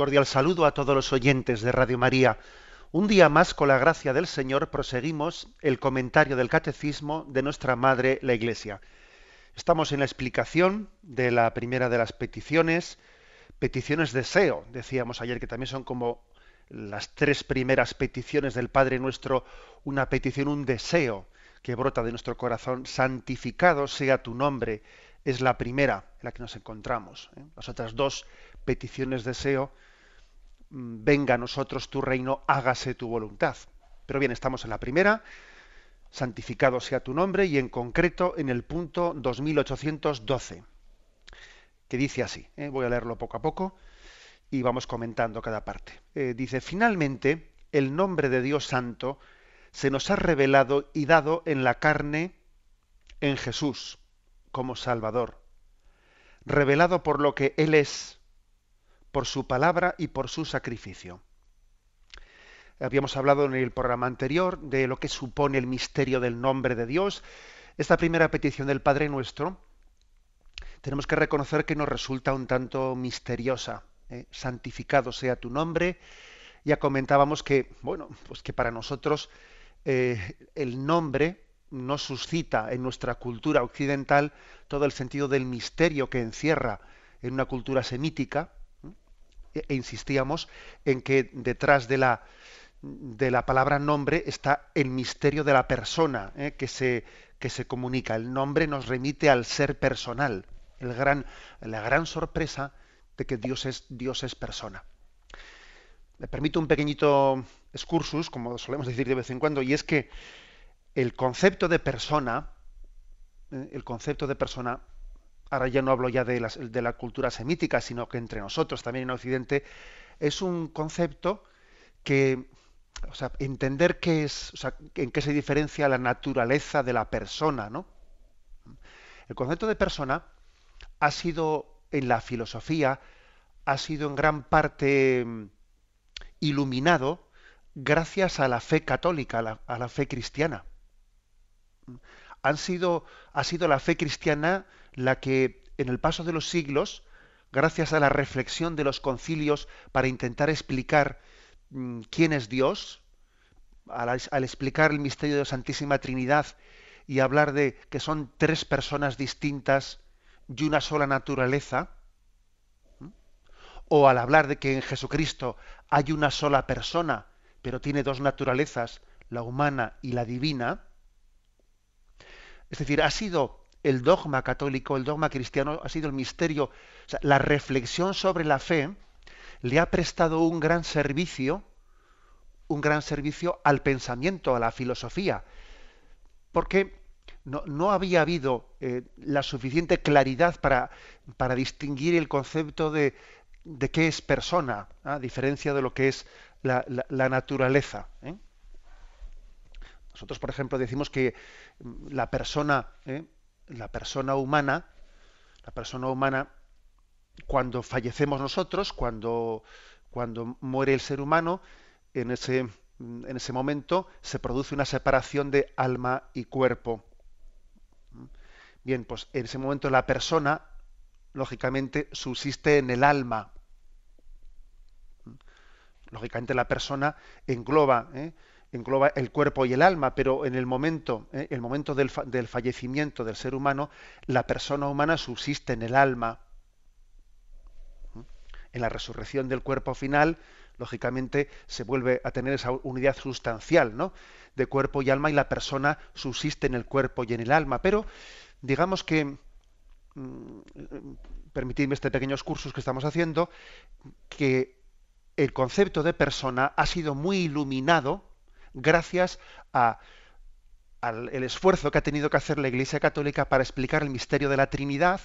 Cordial saludo a todos los oyentes de Radio María. Un día más, con la gracia del Señor, proseguimos el comentario del Catecismo de nuestra Madre, la Iglesia. Estamos en la explicación de la primera de las peticiones, peticiones deseo. Decíamos ayer que también son como las tres primeras peticiones del Padre nuestro, una petición, un deseo que brota de nuestro corazón. Santificado sea tu nombre, es la primera en la que nos encontramos. ¿eh? Las otras dos peticiones deseo, venga a nosotros tu reino, hágase tu voluntad. Pero bien, estamos en la primera, santificado sea tu nombre, y en concreto en el punto 2812, que dice así, ¿eh? voy a leerlo poco a poco y vamos comentando cada parte. Eh, dice, finalmente, el nombre de Dios Santo se nos ha revelado y dado en la carne en Jesús como Salvador, revelado por lo que Él es, por su palabra y por su sacrificio. Habíamos hablado en el programa anterior de lo que supone el misterio del nombre de Dios. Esta primera petición del Padre Nuestro, tenemos que reconocer que nos resulta un tanto misteriosa. ¿eh? Santificado sea tu nombre. Ya comentábamos que, bueno, pues que para nosotros eh, el nombre no suscita en nuestra cultura occidental todo el sentido del misterio que encierra en una cultura semítica, e, insistíamos en que detrás de la, de la palabra nombre está el misterio de la persona ¿eh? que, se, que se comunica. El nombre nos remite al ser personal, el gran, la gran sorpresa de que Dios es, Dios es persona. Me permito un pequeñito excursus, como solemos decir de vez en cuando, y es que el concepto de persona, ¿eh? el concepto de persona ahora ya no hablo ya de, la cultura semítica, sino que entre nosotros también en Occidente, es un concepto que, o sea, entender qué es, o sea, en qué se diferencia la naturaleza de la persona, ¿no? El concepto de persona ha sido en la filosofía, ha sido en gran parte mm, iluminado gracias a la fe católica, a la, a la fe cristiana. Han sido, ha sido la fe cristiana la que en el paso de los siglos, gracias a la reflexión de los concilios para intentar explicar mm, quién es Dios, al, explicar el misterio de la Santísima Trinidad y hablar de que son tres personas distintas y una sola naturaleza, o al hablar de que en Jesucristo hay una sola persona, pero tiene dos naturalezas, la humana y la divina, es decir, ha sido el dogma católico, el dogma cristiano ha sido el misterio, la reflexión sobre la fe le ha prestado un gran servicio, un gran servicio al pensamiento, a la filosofía, porque no, había habido eh, la suficiente claridad para, para, distinguir el concepto de, de qué es persona, a diferencia de lo que es la, naturaleza. ¿eh? Nosotros, por ejemplo, decimos que la persona, ¿eh? La persona humana, la persona humana, cuando fallecemos nosotros, cuando, cuando muere el ser humano, en ese, en ese momento se produce una separación de alma y cuerpo. Bien, pues en ese momento la persona, lógicamente, subsiste en el alma. Lógicamente la persona engloba ¿eh? Engloba el cuerpo y el alma, pero en el momento, ¿eh? el momento del, fallecimiento del ser humano, la persona humana subsiste en el alma. En la resurrección del cuerpo final, lógicamente, se vuelve a tener esa unidad sustancial, ¿no? De cuerpo y alma, y la persona subsiste en el cuerpo y en el alma. Pero, digamos que, mm, permitidme este pequeños cursos que estamos haciendo, que el concepto de persona ha sido muy iluminado gracias al el esfuerzo que ha tenido que hacer la Iglesia Católica para explicar el misterio de la Trinidad,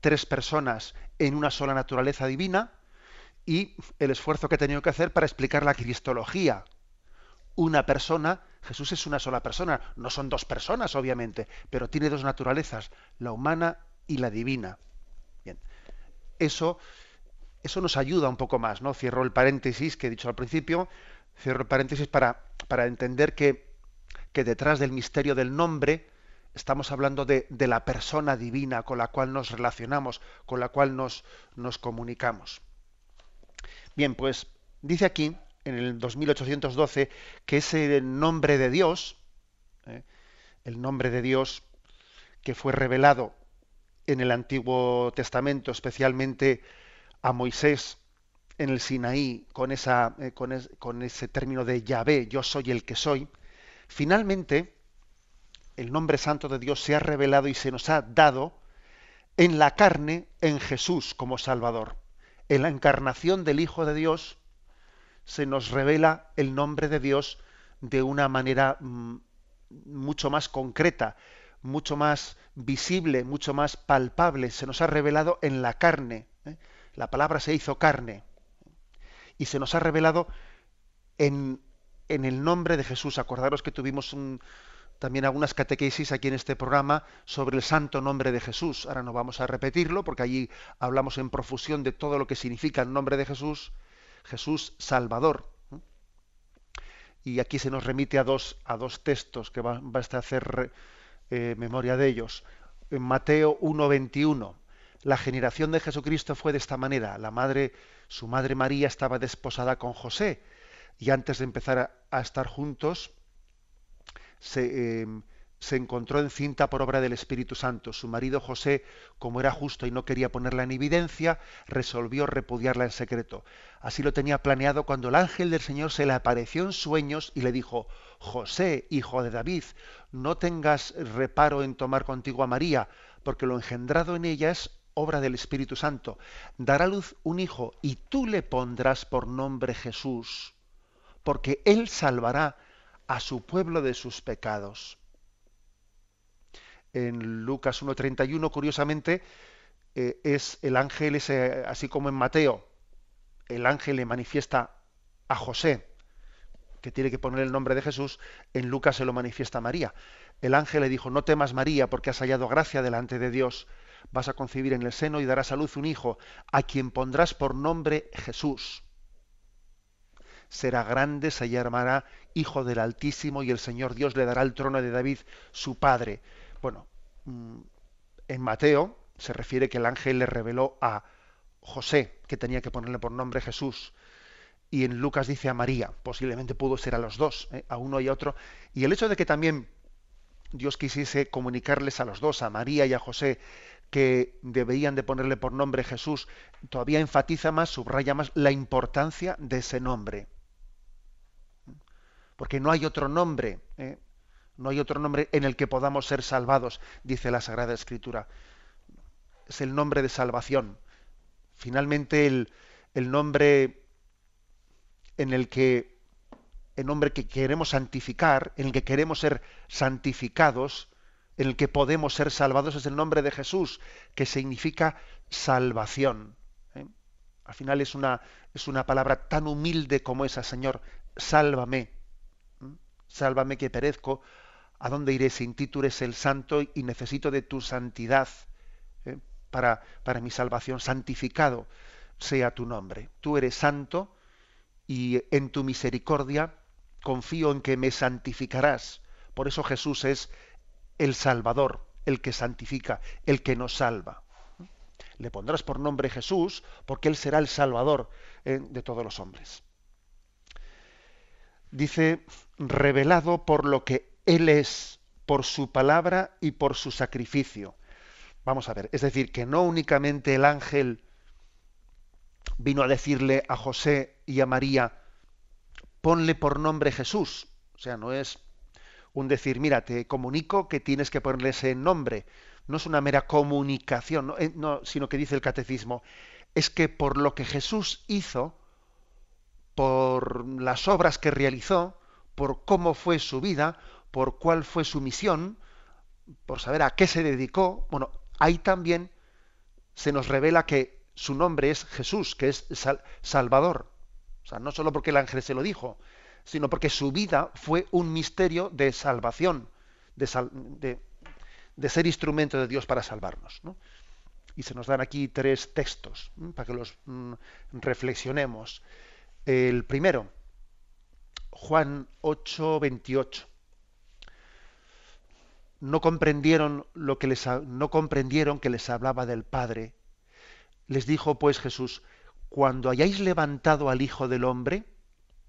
tres personas en una sola naturaleza divina, y el esfuerzo que he tenido que hacer para explicar la cristología. Una persona, Jesús es una sola persona, no son dos personas, obviamente, pero tiene dos naturalezas, la humana y la divina. Bien, eso, eso nos ayuda un poco más, ¿no? Cierro el paréntesis que he dicho al principio, cierro el paréntesis para, para entender que, que detrás del misterio del nombre, estamos hablando de, la persona divina con la cual nos relacionamos, con la cual nos, nos comunicamos. Bien, pues dice aquí, en el 2812, que ese nombre de Dios, ¿eh? el nombre de Dios que fue revelado en el Antiguo Testamento, especialmente a Moisés en el Sinaí, con, esa, eh, con, ese término de Yahvé, yo soy el que soy, finalmente el nombre santo de Dios se ha revelado y se nos ha dado en la carne en Jesús como Salvador. En la encarnación del Hijo de Dios se nos revela el nombre de Dios de una manera mm, mucho más concreta, mucho más visible, mucho más palpable. Se nos ha revelado en la carne. ¿eh? La palabra se hizo carne. Y se nos ha revelado en, en el nombre de Jesús. Acordaros que tuvimos también algunas catequesis aquí en este programa sobre el santo nombre de Jesús. Ahora no vamos a repetirlo porque allí hablamos en profusión de todo lo que significa el nombre de Jesús, Jesús Salvador. Y aquí se nos remite a dos, a dos textos que va, a hacer eh, memoria de ellos. En Mateo 1.21, la generación de Jesucristo fue de esta manera. La madre, su madre María estaba desposada con José y antes de empezar a estar juntos, Em, se, encontró encinta por obra del Espíritu Santo. Su marido José, como era justo y no quería ponerla en evidencia, resolvió repudiarla en secreto. Así lo tenía planeado cuando el ángel del Señor se le apareció en sueños y le dijo, José, hijo de David, no tengas reparo en tomar contigo a María, porque lo engendrado en ella es obra del Espíritu Santo. Dará luz un hijo y tú le pondrás por nombre Jesús, porque él salvará a su pueblo de sus pecados. En Lucas 1.31, curiosamente, eh, es el ángel, ese, así como en Mateo, el ángel le manifiesta a José, que tiene que poner el nombre de Jesús, en Lucas se lo manifiesta a María. El ángel le dijo, no temas María, porque has hallado gracia delante de Dios, vas a concebir en el seno y darás a luz un hijo, a quien pondrás por nombre Jesús será grande, se llamará Hijo del Altísimo y el Señor Dios le dará el trono de David, su padre. Bueno, mm, en Mateo se refiere que el ángel le reveló a José, que tenía que ponerle por nombre Jesús. Y en Lucas dice a María, posiblemente pudo ser a los dos, ¿eh? a uno y a otro. Y el hecho de que también Dios quisiese comunicarles a los dos, a María y a José, que deberían de ponerle por nombre Jesús, todavía enfatiza más, subraya más la importancia de ese nombre porque no hay otro nombre, ¿eh? no hay otro nombre en el que podamos ser salvados, dice la Sagrada Escritura. Es el nombre de salvación. Finalmente el, el nombre en el que el nombre que queremos santificar, en el que queremos ser santificados, en el que podemos ser salvados es el nombre de Jesús, que significa salvación. ¿eh? Al final es una, es una palabra tan humilde como esa, Señor, sálvame sálvame que perezco, ¿a dónde iré sin ti? Tú eres el santo y necesito de tu santidad ¿eh? para, para mi salvación. Santificado sea tu nombre. Tú eres santo y en tu misericordia confío en que me santificarás. Por eso Jesús es el Salvador, el que santifica, el que nos salva. Le pondrás por nombre Jesús porque Él será el Salvador ¿eh? de todos los hombres dice, revelado por lo que Él es, por su palabra y por su sacrificio. Vamos a ver, es decir, que no únicamente el ángel vino a decirle a José y a María, ponle por nombre Jesús. O sea, no es un decir, mira, te comunico que tienes que ponerle ese nombre. No es una mera comunicación, no, eh, sino que dice el catecismo, es que por lo que Jesús hizo, por las obras que realizó, por cómo fue su vida, por cuál fue su misión, por saber a qué se dedicó, bueno, ahí también se nos revela que su nombre es Jesús, que es Salvador. O sea, no solo porque el ángel se lo dijo, sino porque su vida fue un misterio de salvación, de, ser instrumento de Dios para salvarnos. Y se nos dan aquí tres textos para que los mm, reflexionemos. El primero, Juan 8, 28 no comprendieron lo que les no comprendieron que les hablaba del Padre. Les dijo pues Jesús: Cuando hayáis levantado al Hijo del hombre,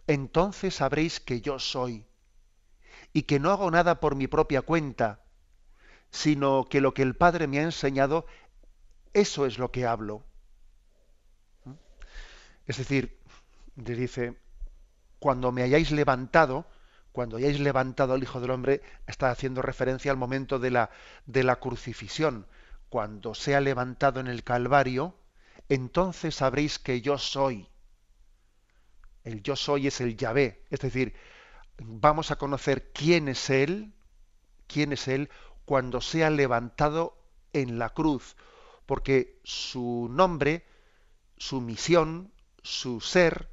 entonces sabréis que yo soy y que no hago nada por mi propia cuenta, sino que lo que el Padre me ha enseñado, eso es lo que hablo. Es decir, le dice, cuando me hayáis levantado, cuando hayáis levantado al Hijo del Hombre, está haciendo referencia al momento de la, de la crucifixión. Cuando sea levantado en el Calvario, entonces sabréis que yo soy. El yo soy es el Yahvé. Es decir, vamos a conocer quién es Él, quién es Él, cuando sea levantado en la cruz. Porque su nombre, su misión, su ser,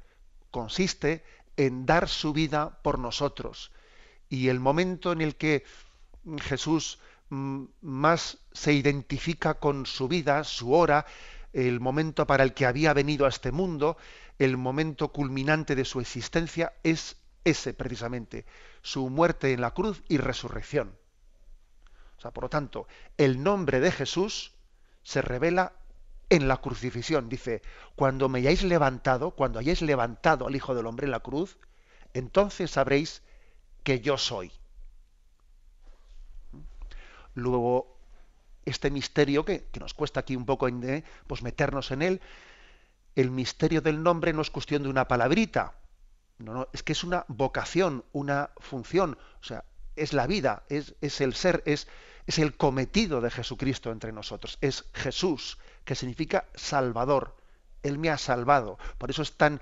consiste en dar su vida por nosotros. Y el momento en el que Jesús mm, más se identifica con su vida, su hora, el momento para el que había venido a este mundo, el momento culminante de su existencia, es ese precisamente, su muerte en la cruz y resurrección. O sea, por lo tanto, el nombre de Jesús se revela en la crucifixión. Dice, cuando me hayáis levantado, cuando hayáis levantado al Hijo del Hombre en la cruz, entonces sabréis que yo soy. Luego, este misterio que, nos cuesta aquí un poco eh, pues meternos en él, el misterio del nombre no es cuestión de una palabrita, no, es que es una vocación, una función, o sea, es la vida, es, es el ser, es, es el cometido de Jesucristo entre nosotros, es Jesús, que significa Salvador. Él me ha salvado. Por eso es tan,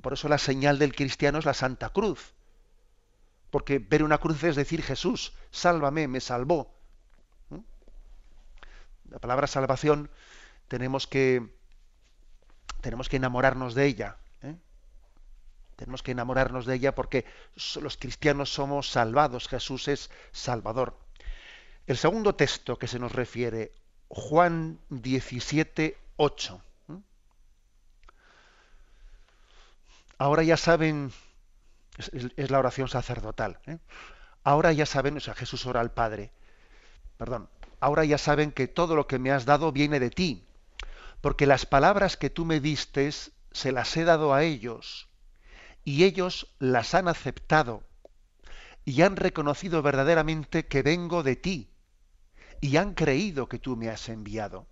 por eso la señal del cristiano es la Santa Cruz. Porque ver una cruz es decir Jesús, sálvame, me salvó. La palabra salvación tenemos que tenemos que enamorarnos de ella. ¿eh? Tenemos que enamorarnos de ella porque los cristianos somos salvados. Jesús es Salvador. El segundo texto que se nos refiere, Juan 17, 8. Ahora ya saben, es, la oración sacerdotal, ¿eh? ahora ya saben, o sea, Jesús ora al Padre, perdón, ahora ya saben que todo lo que me has dado viene de ti, porque las palabras que tú me diste se las he dado a ellos, y ellos las han aceptado, y han reconocido verdaderamente que vengo de ti, y han creído que tú me has enviado.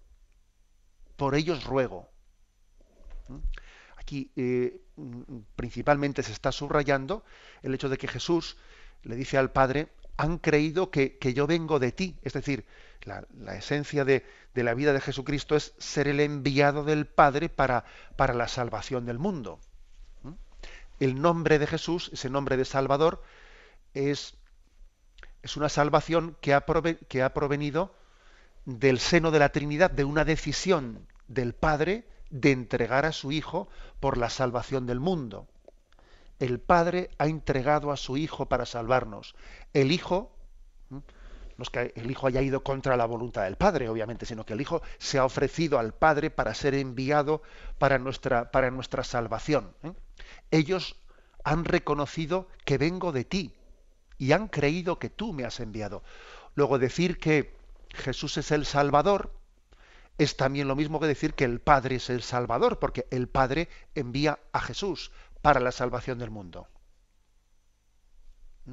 Por ellos ruego. ¿Mm? Aquí eh, principalmente se está subrayando el hecho de que Jesús le dice al Padre, han creído que, yo vengo de ti. Es decir, la, esencia de, la vida de Jesucristo es ser el enviado del Padre para, para la salvación del mundo. ¿Mm? El nombre de Jesús, ese nombre de Salvador, es es una salvación que ha, que ha provenido del seno de la Trinidad, de una decisión del Padre de entregar a su Hijo por la salvación del mundo. El Padre ha entregado a su Hijo para salvarnos. El Hijo, no es que el Hijo haya ido contra la voluntad del Padre, obviamente, sino que el Hijo se ha ofrecido al Padre para ser enviado para nuestra, para nuestra salvación. ¿eh? Ellos han reconocido que vengo de ti, y han creído que tú me has enviado. Luego decir que Jesús es el Salvador es también lo mismo que decir que el Padre es el Salvador, porque el Padre envía a Jesús para la salvación del mundo. ¿Mm?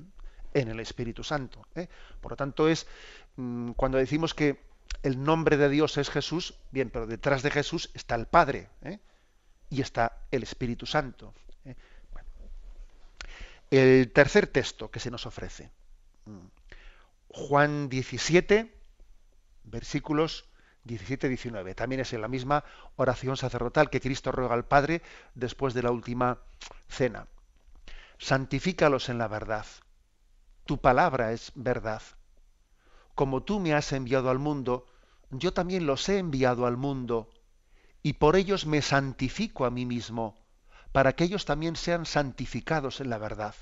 En el Espíritu Santo. ¿eh? Por lo tanto, es mm, cuando decimos que el nombre de Dios es Jesús, bien, pero detrás de Jesús está el Padre ¿eh? y está el Espíritu Santo. El tercer texto que se nos ofrece. Juan 17, versículos 17-19. También es en la misma oración sacerdotal que Cristo ruega al Padre después de la última cena. Santifícalos en la verdad. Tu palabra es verdad. Como tú me has enviado al mundo, yo también los he enviado al mundo, y por ellos me santifico a mí mismo, para que ellos también sean santificados en la verdad.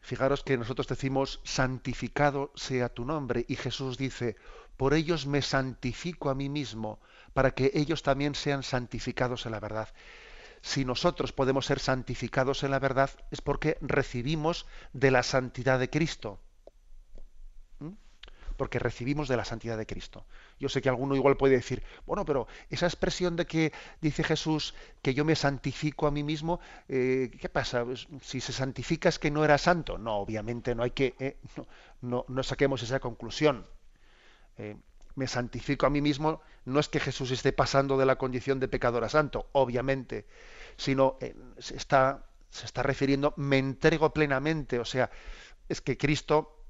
Fijaros que nosotros decimos, santificado sea tu nombre, y Jesús dice, por ellos me santifico a mí mismo, para que ellos también sean santificados en la verdad. Si nosotros podemos ser santificados en la verdad, es porque recibimos de la santidad de Cristo porque recibimos de la santidad de Cristo. Yo sé que alguno igual puede decir, bueno, pero esa expresión de que dice Jesús que yo me santifico a mí mismo, eh, ¿qué pasa? Pues, si se santifica es que no era santo. No, obviamente no hay que, eh, no, no, saquemos esa conclusión. Eh, me santifico a mí mismo no es que Jesús esté pasando de la condición de pecador a santo, obviamente, sino se, está, se está refiriendo, me entrego plenamente, o sea, es que Cristo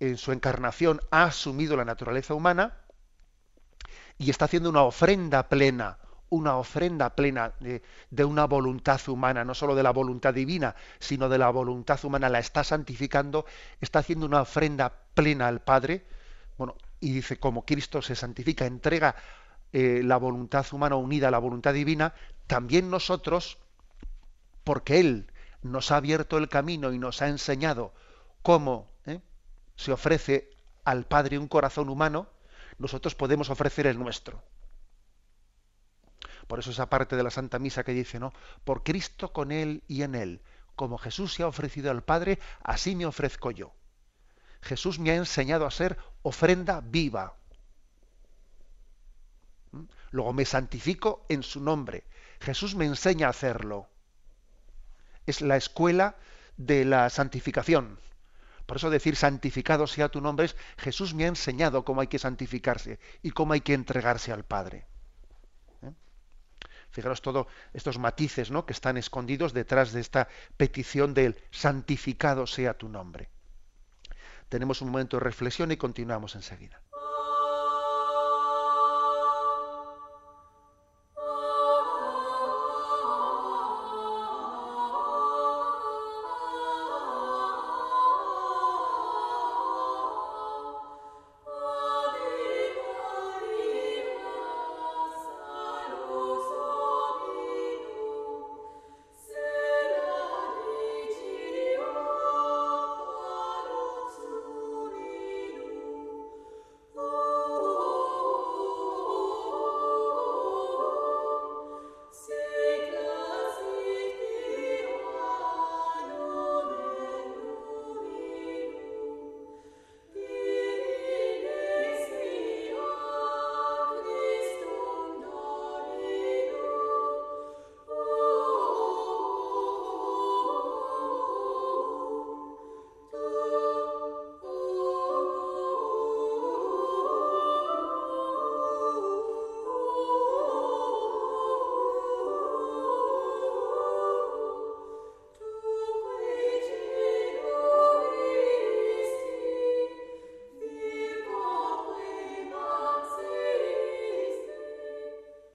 en su encarnación ha asumido la naturaleza humana y está haciendo una ofrenda plena, una ofrenda plena de, una voluntad humana, no solo de la voluntad divina, sino de la voluntad humana, la está santificando, está haciendo una ofrenda plena al Padre, bueno, y dice, como Cristo se santifica, entrega eh, la voluntad humana unida a la voluntad divina, también nosotros, porque Él nos ha abierto el camino y nos ha enseñado cómo se ofrece al Padre un corazón humano, nosotros podemos ofrecer el nuestro. Por eso esa parte de la Santa Misa que dice, ¿no? Por Cristo con Él y en Él, como Jesús se ha ofrecido al Padre, así me ofrezco yo. Jesús me ha enseñado a ser ofrenda viva. ¿Mm? Luego me santifico en su nombre. Jesús me enseña a hacerlo. Es la escuela de la santificación. Por eso decir santificado sea tu nombre es Jesús me ha enseñado cómo hay que santificarse y cómo hay que entregarse al Padre. ¿Eh? Fijaros todos estos matices ¿no? que están escondidos detrás de esta petición del santificado sea tu nombre. Tenemos un momento de reflexión y continuamos enseguida.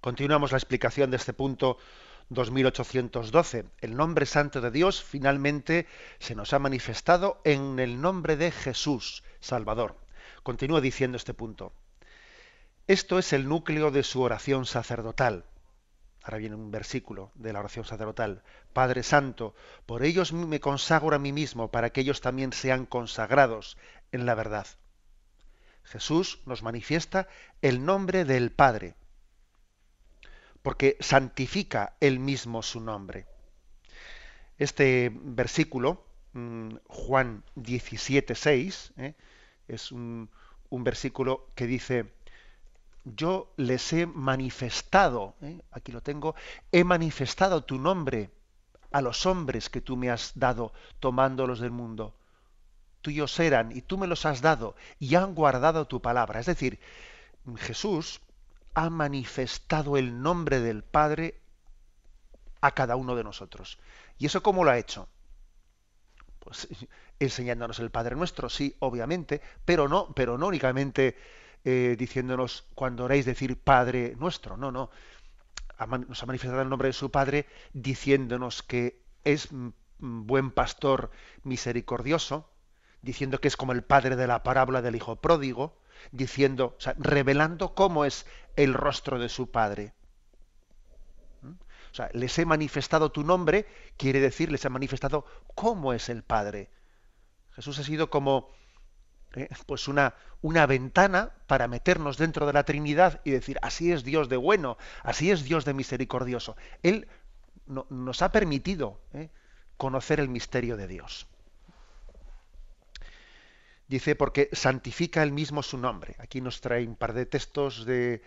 Continuamos la explicación de este punto 2812. El nombre santo de Dios finalmente se nos ha manifestado en el nombre de Jesús, Salvador. Continúa diciendo este punto. Esto es el núcleo de su oración sacerdotal. Ahora viene un versículo de la oración sacerdotal. Padre Santo, por ellos me consagro a mí mismo, para que ellos también sean consagrados en la verdad. Jesús nos manifiesta el nombre del Padre porque santifica él mismo su nombre. Este versículo, mm, Juan 17, 6, ¿eh? es un, versículo que dice, yo les he manifestado, ¿eh? aquí lo tengo, he manifestado tu nombre a los hombres que tú me has dado tomándolos del mundo. Tuyos eran y tú me los has dado y han guardado tu palabra. Es decir, Jesús ha manifestado el nombre del Padre a cada uno de nosotros. ¿Y eso cómo lo ha hecho? Pues enseñándonos el Padre Nuestro, sí, obviamente, pero no, pero no únicamente eh, diciéndonos cuando oréis decir Padre Nuestro, no, no. Nos ha manifestado el nombre de su Padre diciéndonos que es buen pastor misericordioso, diciendo que es como el Padre de la parábola del Hijo pródigo, diciendo, o sea, revelando cómo es el rostro de su Padre. ¿Mm? O sea, les he manifestado tu nombre, quiere decir, les he manifestado cómo es el Padre. Jesús ha sido como ¿eh? pues una, una ventana para meternos dentro de la Trinidad y decir, así es Dios de bueno, así es Dios de misericordioso. Él nos ha permitido ¿eh? conocer el misterio de Dios. Dice, porque santifica él mismo su nombre. Aquí nos trae un par de textos del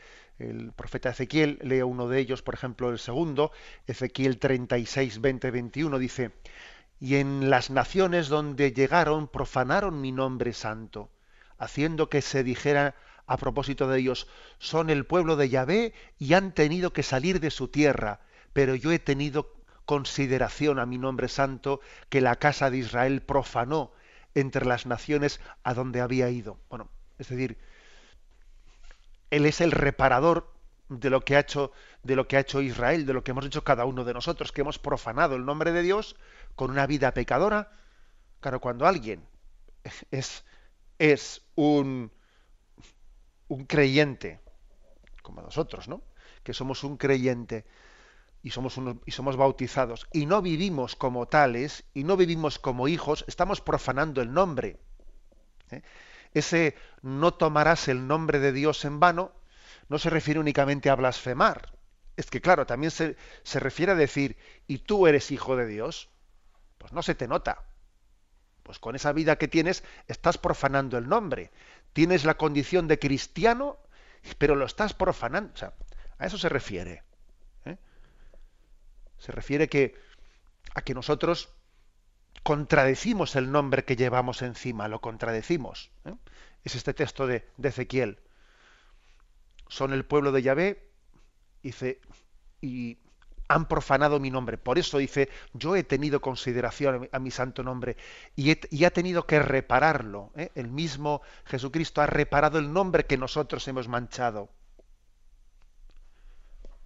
profeta Ezequiel. Leo uno de ellos, por ejemplo, el segundo, Ezequiel 36, 20, 21. Dice, y en las naciones donde llegaron profanaron mi nombre santo, haciendo que se dijera a propósito de ellos, son el pueblo de Yahvé y han tenido que salir de su tierra, pero yo he tenido consideración a mi nombre santo que la casa de Israel profanó entre las naciones a donde había ido. Bueno, es decir, él es el reparador de lo que ha hecho de lo que ha hecho Israel, de lo que hemos hecho cada uno de nosotros, que hemos profanado el nombre de Dios con una vida pecadora. Claro, cuando alguien es, es un, un creyente, como nosotros, ¿no? Que somos un creyente y somos, y somos bautizados y no vivimos como tales y no vivimos como hijos, estamos profanando el nombre. ¿eh? Ese no tomarás el nombre de Dios en vano no se refiere únicamente a blasfemar. Es que, claro, también se, se refiere a decir, ¿y tú eres hijo de Dios? Pues no se te nota. Pues con esa vida que tienes estás profanando el nombre. Tienes la condición de cristiano, pero lo estás profanando. A eso se refiere. Se refiere que, a que nosotros contradecimos el nombre que llevamos encima, lo contradecimos. ¿eh? Es este texto de, de, Ezequiel. Son el pueblo de Yahvé, dice, y han profanado mi nombre. Por eso dice, yo he tenido consideración a mi, santo nombre y, ha tenido que repararlo. ¿eh? El mismo Jesucristo ha reparado el nombre que nosotros hemos manchado.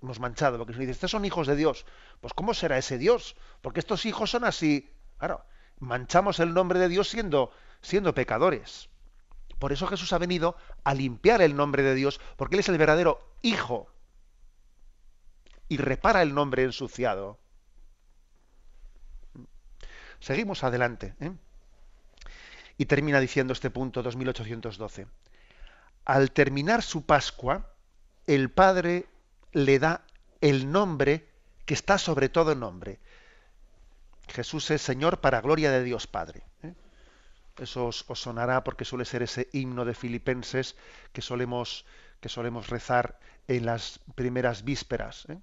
Hemos manchado, porque se dice, estos son hijos de Dios. Pues ¿cómo será ese Dios? Porque estos hijos son así. Claro, manchamos el nombre de Dios siendo, siendo pecadores. Por eso Jesús ha venido a limpiar el nombre de Dios, porque Él es el verdadero Hijo y repara el nombre ensuciado. Seguimos adelante. ¿eh? Y termina diciendo este punto 2812. Al terminar su Pascua, el Padre le da el nombre que está sobre todo nombre. Jesús es Señor para gloria de Dios Padre. ¿eh? Eso os, sonará porque suele ser ese himno de Filipenses que solemos, que solemos rezar en las primeras vísperas. ¿eh?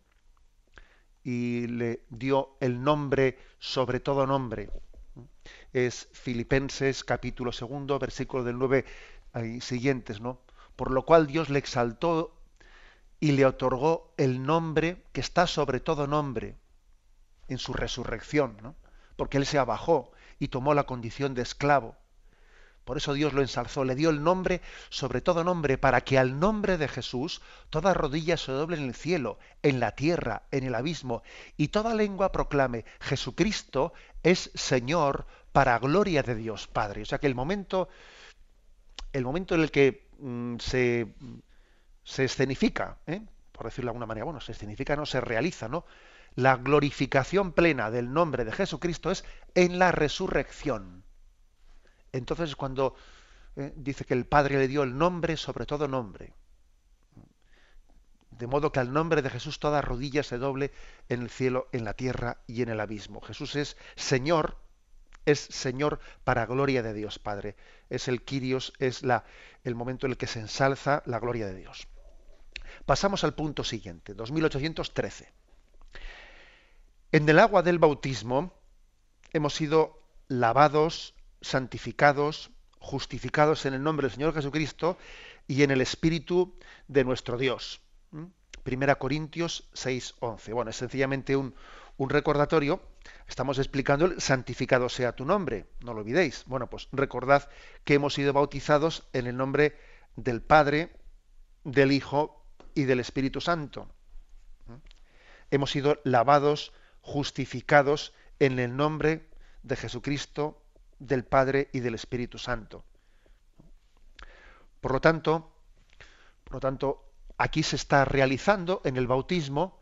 y le dio el nombre sobre todo nombre. Es Filipenses capítulo segundo, versículo del 9 y siguientes, ¿no? Por lo cual Dios le exaltó y le otorgó el nombre que está sobre todo nombre en su resurrección, ¿no? Porque él se abajó y tomó la condición de esclavo por eso Dios lo ensalzó, le dio el nombre sobre todo nombre, para que al nombre de Jesús toda rodilla se doble en el cielo, en la tierra, en el abismo, y toda lengua proclame, Jesucristo es Señor para gloria de Dios Padre. O sea que el momento, el momento en el que mm, se, se escenifica, ¿eh? por decirlo de alguna manera, bueno, se escenifica, no se realiza, ¿no? La glorificación plena del nombre de Jesucristo es en la resurrección. Entonces cuando eh, dice que el Padre le dio el nombre sobre todo nombre. De modo que al nombre de Jesús toda rodilla se doble en el cielo, en la tierra y en el abismo. Jesús es Señor, es Señor para gloria de Dios Padre. Es el Kyrios, es la, el momento en el que se ensalza la gloria de Dios. Pasamos al punto siguiente, 2813. En el agua del bautismo hemos sido lavados santificados, justificados en el nombre del Señor Jesucristo y en el Espíritu de nuestro Dios. Primera Corintios 6, 11. Bueno, es sencillamente un, un recordatorio. Estamos explicando el santificado sea tu nombre, no lo olvidéis. Bueno, pues recordad que hemos sido bautizados en el nombre del Padre, del Hijo y del Espíritu Santo. Hemos sido lavados, justificados en el nombre de Jesucristo del Padre y del Espíritu Santo. Por lo tanto, por lo tanto, aquí se está realizando en el bautismo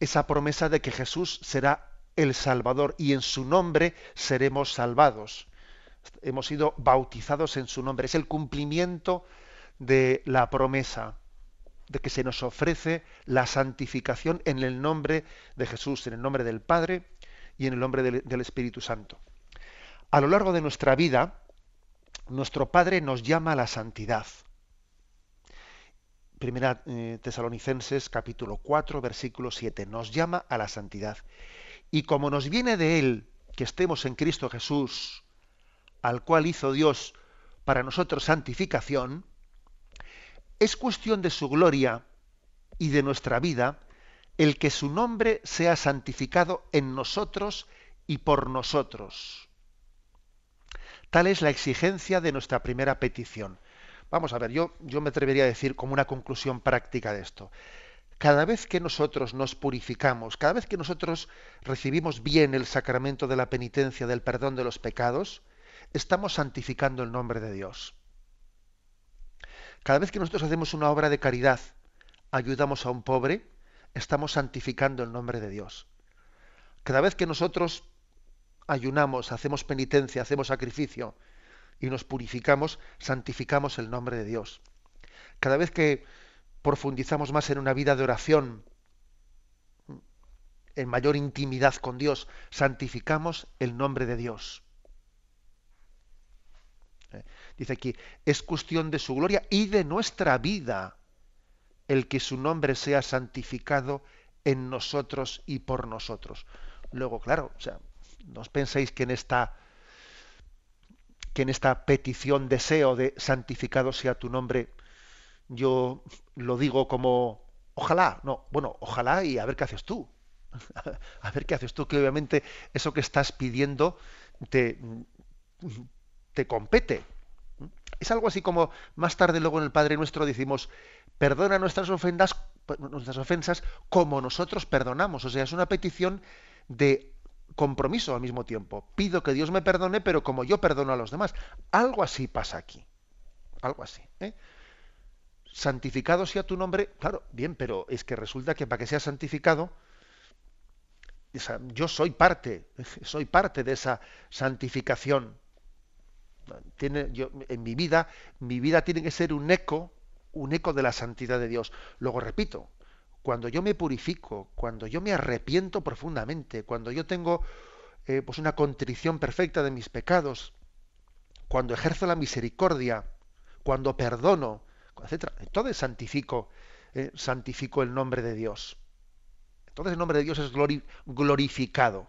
esa promesa de que Jesús será el Salvador y en su nombre seremos salvados. Hemos sido bautizados en su nombre. Es el cumplimiento de la promesa de que se nos ofrece la santificación en el nombre de Jesús, en el nombre del Padre y en el nombre del, Espíritu Santo. A lo largo de nuestra vida, nuestro Padre nos llama a la santidad. Primera eh, Tesalonicenses capítulo 4 versículo 7 nos llama a la santidad. Y como nos viene de Él que estemos en Cristo Jesús, al cual hizo Dios para nosotros santificación, es cuestión de su gloria y de nuestra vida el que su nombre sea santificado en nosotros y por nosotros. Tal es la exigencia de nuestra primera petición. Vamos a ver, yo, yo me atrevería a decir como una conclusión práctica de esto cada vez que nosotros nos purificamos, cada vez que nosotros recibimos bien el sacramento de la penitencia, del perdón de los pecados, estamos santificando el nombre de Dios. Cada vez que nosotros hacemos una obra de caridad, ayudamos a un pobre, estamos santificando el nombre de Dios. Cada vez que nosotros ayunamos, hacemos penitencia, hacemos sacrificio y nos purificamos, santificamos el nombre de Dios. Cada vez que profundizamos más en una vida de oración, en mayor intimidad con Dios, santificamos el nombre de Dios. Dice aquí, es cuestión de su gloria y de nuestra vida el que su nombre sea santificado en nosotros y por nosotros. Luego, claro, o sea, no os penséis que en esta que en esta petición deseo de santificado sea tu nombre yo lo digo como ojalá, no, bueno, ojalá y a ver qué haces tú. a ver qué haces tú, que obviamente eso que estás pidiendo te, te compete. Es algo así como más tarde luego en el Padre Nuestro decimos, perdona nuestras ofensas, nuestras ofensas como nosotros perdonamos. O sea, es una petición de compromiso al mismo tiempo. Pido que Dios me perdone, pero como yo perdono a los demás. Algo así pasa aquí. Algo así. ¿eh? santificado sea tu nombre, claro, bien, pero es que resulta que para que sea santificado, yo soy parte, soy parte de esa santificación. Tiene, yo, en mi vida, mi vida tiene que ser un eco, un eco de la santidad de Dios. Luego repito, cuando yo me purifico, cuando yo me arrepiento profundamente, cuando yo tengo eh, pues una contrición perfecta de mis pecados, cuando ejerzo la misericordia, cuando perdono, etc. Entonces santifico, eh, santifico el nombre de Dios. Entonces el nombre de Dios es glorificado.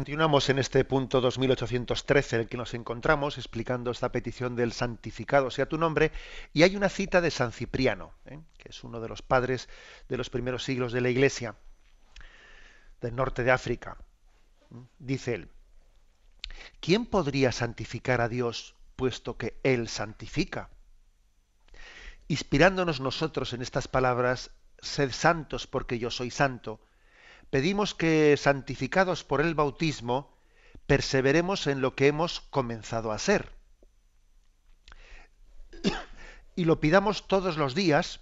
Continuamos en este punto 2813 en el que nos encontramos explicando esta petición del santificado sea tu nombre y hay una cita de San Cipriano, ¿eh? que es uno de los padres de los primeros siglos de la Iglesia del norte de África. Dice él, ¿quién podría santificar a Dios puesto que Él santifica? Inspirándonos nosotros en estas palabras, sed santos porque yo soy santo, pedimos que, santificados por el bautismo, perseveremos en lo que hemos comenzado a ser. Y lo pidamos todos los días,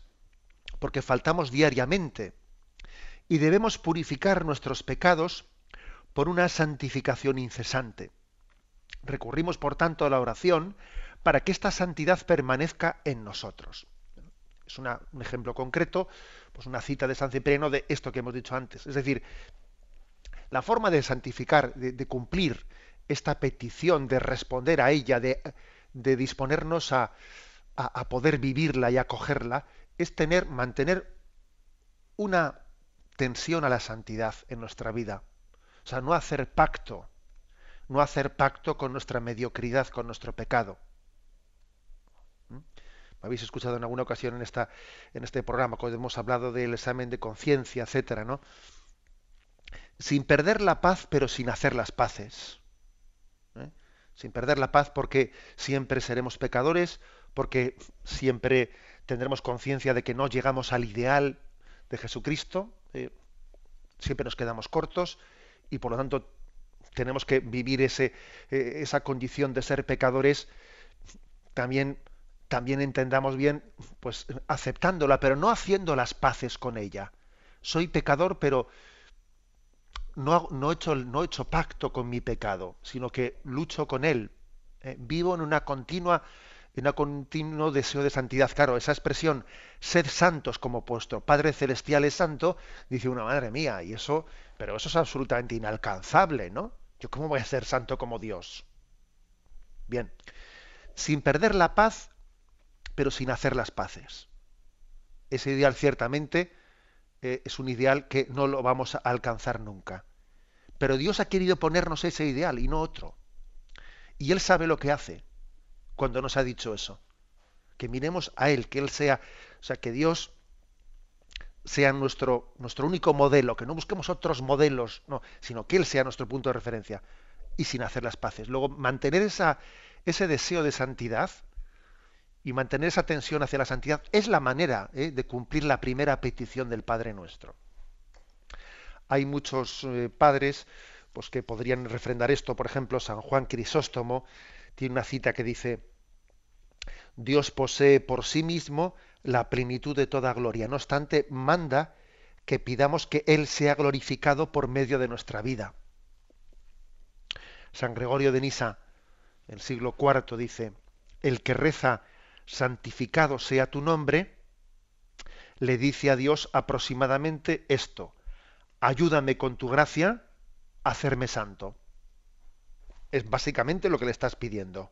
porque faltamos diariamente, y debemos purificar nuestros pecados por una santificación incesante. Recurrimos, por tanto, a la oración para que esta santidad permanezca en nosotros. Es un ejemplo concreto, pues una cita de San Cipriano de esto que hemos dicho antes. Es decir, la forma de santificar, de, cumplir esta petición, de responder a ella, de, disponernos a, a, poder vivirla y acogerla, es tener, mantener una tensión a la santidad en nuestra vida. O sea, no hacer pacto, no hacer pacto con nuestra mediocridad, con nuestro pecado. Habéis escuchado en alguna ocasión en, esta, en este programa, cuando hemos hablado del examen de conciencia, etcétera, ¿no? Sin perder la paz, pero sin hacer las paces. ¿eh? Sin perder la paz porque siempre seremos pecadores, porque siempre tendremos conciencia de que no llegamos al ideal de Jesucristo, eh, siempre nos quedamos cortos y por lo tanto tenemos que vivir ese, eh, esa condición de ser pecadores también también entendamos bien, pues aceptándola, pero no haciendo las paces con ella. Soy pecador, pero no, no, he, hecho, no he hecho pacto con mi pecado, sino que lucho con él. Eh, vivo en una continua, en un continuo deseo de santidad. Claro, esa expresión, ser santos como vuestro Padre Celestial es santo, dice una madre mía, y eso, pero eso es absolutamente inalcanzable, ¿no? Yo cómo voy a ser santo como Dios. Bien, sin perder la paz pero sin hacer las paces. Ese ideal ciertamente eh, es un ideal que no lo vamos a alcanzar nunca. Pero Dios ha querido ponernos ese ideal y no otro. Y Él sabe lo que hace cuando nos ha dicho eso. Que miremos a Él, que Él sea, o sea, que Dios sea nuestro, nuestro único modelo, que no busquemos otros modelos, no, sino que Él sea nuestro punto de referencia y sin hacer las paces. Luego, mantener esa, ese deseo de santidad y mantener esa tensión hacia la santidad es la manera ¿eh? de cumplir la primera petición del Padre nuestro. Hay muchos eh, padres pues, que podrían refrendar esto. Por ejemplo, San Juan Crisóstomo tiene una cita que dice, Dios posee por sí mismo la plenitud de toda gloria. No obstante, manda que pidamos que Él sea glorificado por medio de nuestra vida. San Gregorio de Nisa, en el siglo IV, dice, el que reza santificado sea tu nombre, le dice a Dios aproximadamente esto, ayúdame con tu gracia a hacerme santo. Es básicamente lo que le estás pidiendo.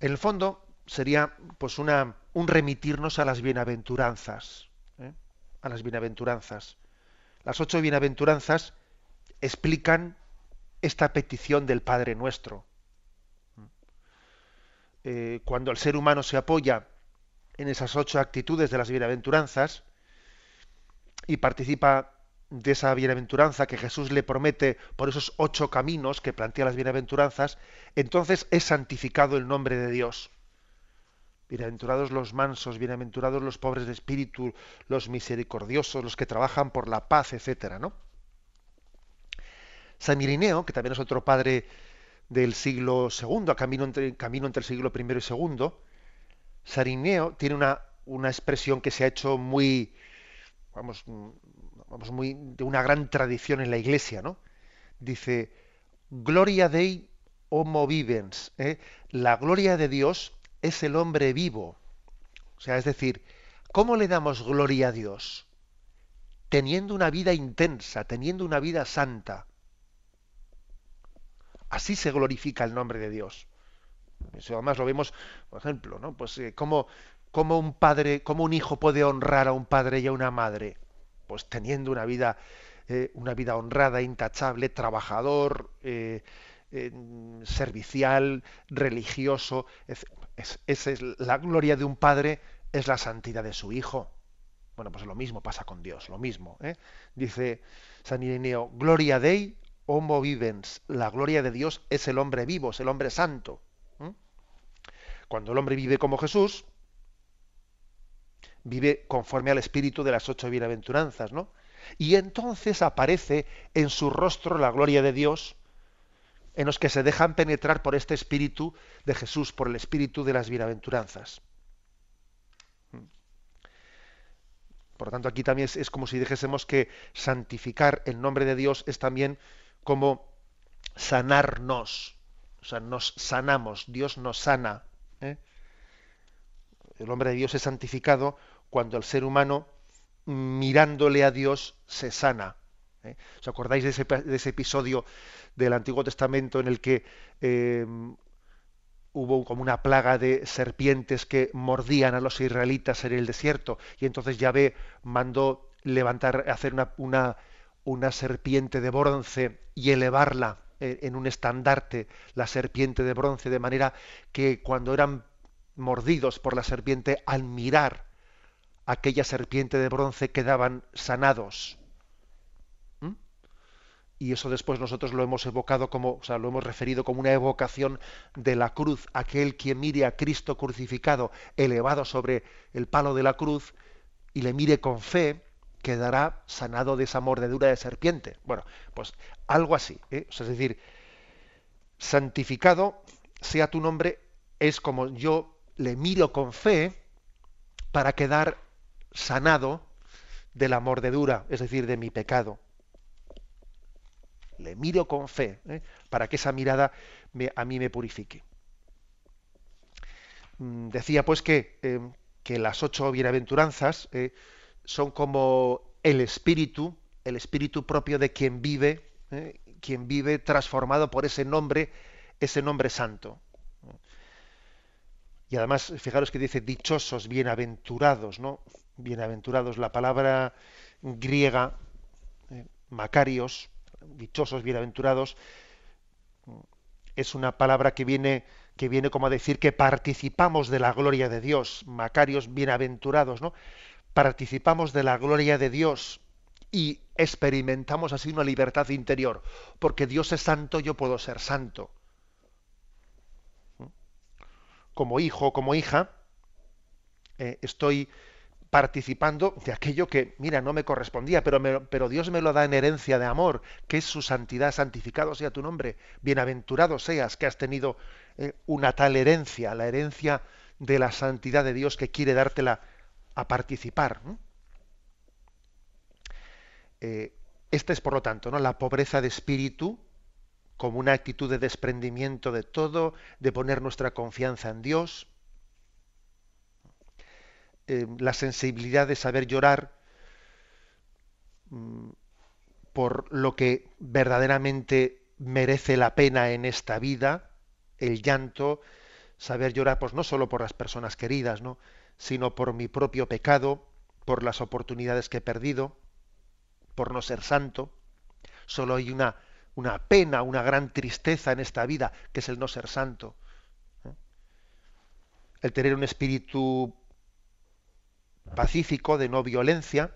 En el fondo sería pues una, un remitirnos a las bienaventuranzas, ¿eh? a las bienaventuranzas. Las ocho bienaventuranzas explican esta petición del Padre nuestro. Eh, cuando el ser humano se apoya en esas ocho actitudes de las bienaventuranzas y participa de esa bienaventuranza que Jesús le promete por esos ocho caminos que plantea las bienaventuranzas, entonces es santificado el nombre de Dios. Bienaventurados los mansos, bienaventurados los pobres de espíritu, los misericordiosos, los que trabajan por la paz, etcétera, ¿no? San Irineo, que también es otro padre del siglo II, a camino entre, camino entre el siglo I y II, Sarineo tiene una, una expresión que se ha hecho muy, vamos, vamos, muy, de una gran tradición en la Iglesia, ¿no? Dice, Gloria Dei homo vivens, ¿eh? la gloria de Dios es el hombre vivo. O sea, es decir, ¿cómo le damos gloria a Dios? Teniendo una vida intensa, teniendo una vida santa. Así se glorifica el nombre de Dios. Eso además lo vemos, por ejemplo, ¿no? Pues eh, cómo, un padre, cómo un hijo puede honrar a un padre y a una madre, pues teniendo una vida, eh, una vida honrada, intachable, trabajador, eh, servicial, religioso. esa es la gloria de un padre, es la santidad de su hijo. Bueno, pues lo mismo pasa con Dios, lo mismo. Dice San Ireneo, gloria Dei homo vivens, la gloria de Dios es el hombre vivo, es el hombre santo. Cuando el hombre vive como Jesús, vive conforme al espíritu de las ocho bienaventuranzas, ¿no? Y entonces aparece en su rostro la gloria de Dios, en los que se dejan penetrar por este espíritu de Jesús, por el espíritu de las bienaventuranzas. Por lo tanto, aquí también es, como si dijésemos que santificar el nombre de Dios es también como sanarnos. O sea, nos sanamos, Dios nos sana. ¿eh? El nombre de Dios es santificado cuando el ser humano, mirándole a Dios, se sana. ¿eh? ¿Os acordáis de ese, episodio del Antiguo Testamento en el que eh, hubo como una plaga de serpientes que mordían a los israelitas en el desierto y entonces Yahvé mandó levantar, hacer una, serpiente de bronce y elevarla eh, en un estandarte, la serpiente de bronce, de manera que cuando eran mordidos por la serpiente, al mirar aquella serpiente de bronce quedaban sanados. Y eso después nosotros lo hemos evocado como, o sea, lo hemos referido como una evocación de la cruz, aquel quien mire a Cristo crucificado, elevado sobre el palo de la cruz, y le mire con fe, quedará sanado de esa mordedura de serpiente. Bueno, pues algo así, ¿eh? es decir, santificado sea tu nombre, es como yo le miro con fe para quedar sanado de la mordedura, es decir, de mi pecado le miro con fe, ¿eh? para que esa mirada a mí me purifique. Mm, decía pues que, eh, que las ocho bienaventuranzas eh, son como el espíritu, el espíritu propio de quien vive, quien vive transformado por ese nombre, ese nombre santo. Y además, fijaros que dice dichosos, bienaventurados, ¿no? Bienaventurados, la palabra griega, Macarios, dichosos, bienaventurados, es una palabra que viene, que viene como a decir que participamos de la gloria de Dios, macarios, bienaventurados, ¿no? Participamos de la gloria de Dios y experimentamos así una libertad interior, porque Dios es santo, yo puedo ser santo. Como hijo, como hija, eh, estoy participando de aquello que, mira, no me correspondía, pero, Dios me lo da en herencia de amor, que es su santidad, santificado sea tu nombre, bienaventurado seas que has tenido eh, una tal herencia, la herencia de la santidad de Dios que quiere dártela a participar. Eh, esta es, por lo tanto, ¿no? la pobreza de espíritu como una actitud de desprendimiento de todo, de poner nuestra confianza en Dios, eh, la sensibilidad de saber llorar mm, por lo que verdaderamente merece la pena en esta vida, el llanto, saber llorar pues no solo por las personas queridas, ¿no? Sino por mi propio pecado, por las oportunidades que he perdido, por no ser santo. Solo hay una, una pena, una gran tristeza en esta vida, que es el no ser santo. ¿eh? El tener un espíritu pacífico, de no violencia,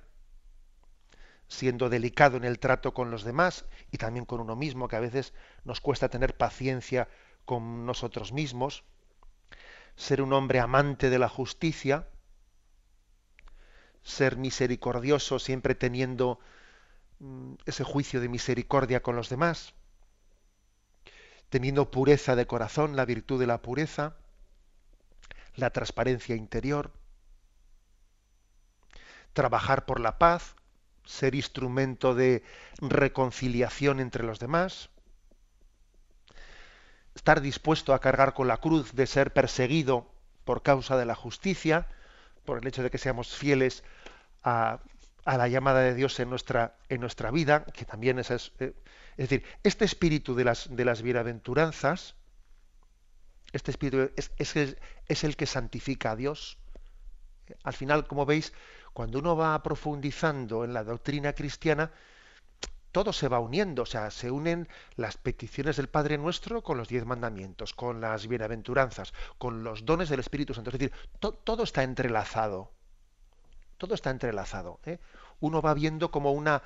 siendo delicado en el trato con los demás y también con uno mismo, que a veces nos cuesta tener paciencia con nosotros mismos, ser un hombre amante de la justicia, ser misericordioso siempre teniendo mm, ese juicio de misericordia con los demás, teniendo pureza de corazón, la virtud de la pureza, la transparencia interior, trabajar por la paz, ser instrumento de reconciliación entre los demás, estar dispuesto a cargar con la cruz de ser perseguido por causa de la justicia, por el hecho de que seamos fieles a, la llamada de Dios en nuestra, en nuestra vida, que también es, es, eh, es decir, este espíritu de las, de las bienaventuranzas, este espíritu es, es el que santifica a Dios. Al final, como veis, cuando uno va profundizando en la doctrina cristiana, todo se va uniendo, o sea, se unen las peticiones del Padre Nuestro con los diez mandamientos, con las bienaventuranzas, con los dones del Espíritu Santo. Es decir, todo está entrelazado. Todo está entrelazado. ¿eh? Uno va viendo como una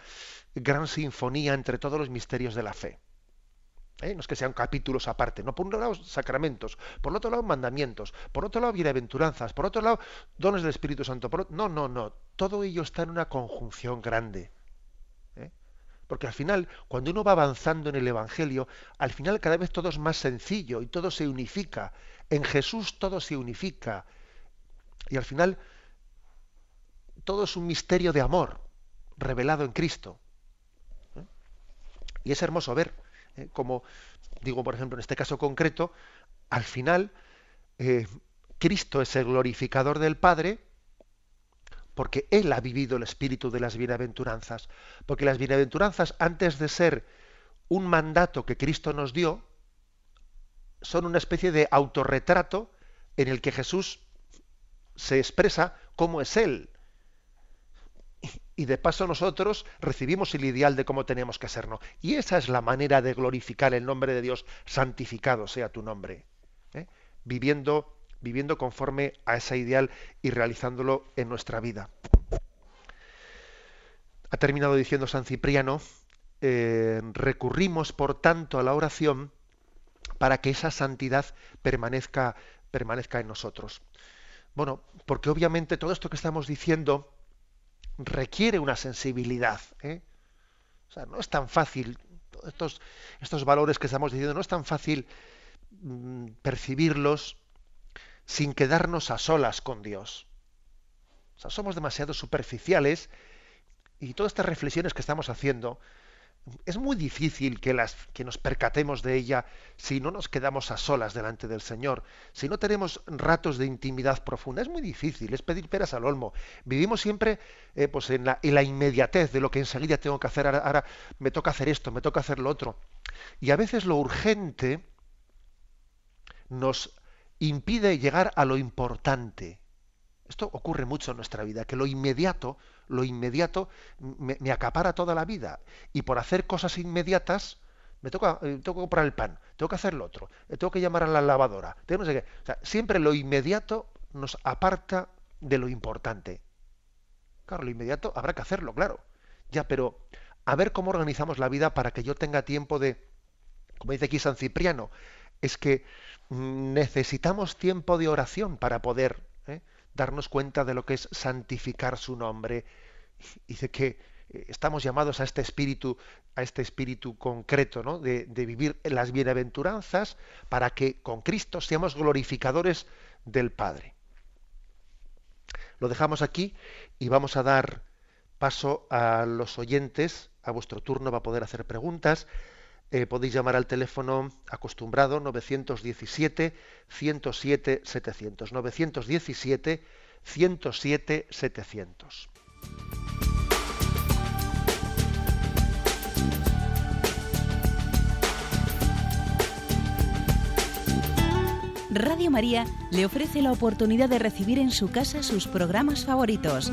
gran sinfonía entre todos los misterios de la fe. ¿eh? No es que sean capítulos aparte, no. Por un lado, sacramentos, por otro lado, mandamientos, por otro lado, bienaventuranzas, por otro lado, dones del Espíritu Santo. No, no, no. Todo ello está en una conjunción grande. Porque al final, cuando uno va avanzando en el Evangelio, al final cada vez todo es más sencillo y todo se unifica. En Jesús todo se unifica. Y al final todo es un misterio de amor revelado en Cristo. ¿eh? Y es hermoso ver, ¿eh? como digo, por ejemplo, en este caso concreto, al final eh, Cristo es el glorificador del Padre porque Él ha vivido el espíritu de las bienaventuranzas. Porque las bienaventuranzas, antes de ser un mandato que Cristo nos dio, son una especie de autorretrato en el que Jesús se expresa cómo es Él. Y de paso nosotros recibimos el ideal de cómo tenemos que ser. ¿no? Y esa es la manera de glorificar el nombre de Dios, santificado sea tu nombre. ¿eh? Viviendo, viviendo conforme a ese ideal y realizándolo en nuestra vida. Ha terminado diciendo San Cipriano, eh, recurrimos por tanto a la oración para que esa santidad permanezca, permanezca en nosotros. Bueno, porque obviamente todo esto que estamos diciendo requiere una sensibilidad. ¿eh? O sea, no es tan fácil, estos, estos valores que estamos diciendo, no es tan fácil mm, percibirlos sin quedarnos a solas con Dios. O sea, somos demasiado superficiales y todas estas reflexiones que estamos haciendo es muy difícil que, las, que nos percatemos de ella si no nos quedamos a solas delante del Señor, si no tenemos ratos de intimidad profunda. Es muy difícil, es pedir peras al olmo. Vivimos siempre eh, pues en, la, en, la, inmediatez de lo que enseguida tengo que hacer, ahora, ahora me toca hacer esto, me toca hacer lo otro. Y a veces lo urgente nos impide llegar a lo importante. Esto ocurre mucho en nuestra vida, que lo inmediato lo inmediato me, acapara toda la vida. Y por hacer cosas inmediatas, me toca, eh, tengo que comprar el pan, tengo que hacer lo otro, eh, tengo que llamar a la lavadora, tengo. O sea, siempre lo inmediato nos aparta de lo importante. Claro, lo inmediato habrá que hacerlo, claro. Ya, pero a ver cómo organizamos la vida para que yo tenga tiempo de, como dice aquí San Cipriano, es que mm, necesitamos tiempo de oración para poder ¿eh? darnos cuenta de lo que es santificar su nombre. Dice que eh, estamos llamados a este espíritu, a este espíritu concreto, ¿no? de, de vivir las bienaventuranzas para que con Cristo seamos glorificadores del Padre. Lo dejamos aquí y vamos a dar paso a los oyentes. A vuestro turno va a poder hacer preguntas. Eh, podéis llamar al teléfono acostumbrado 917 107 700. 917 107 700. Radio María le ofrece la oportunidad de recibir en su casa sus programas favoritos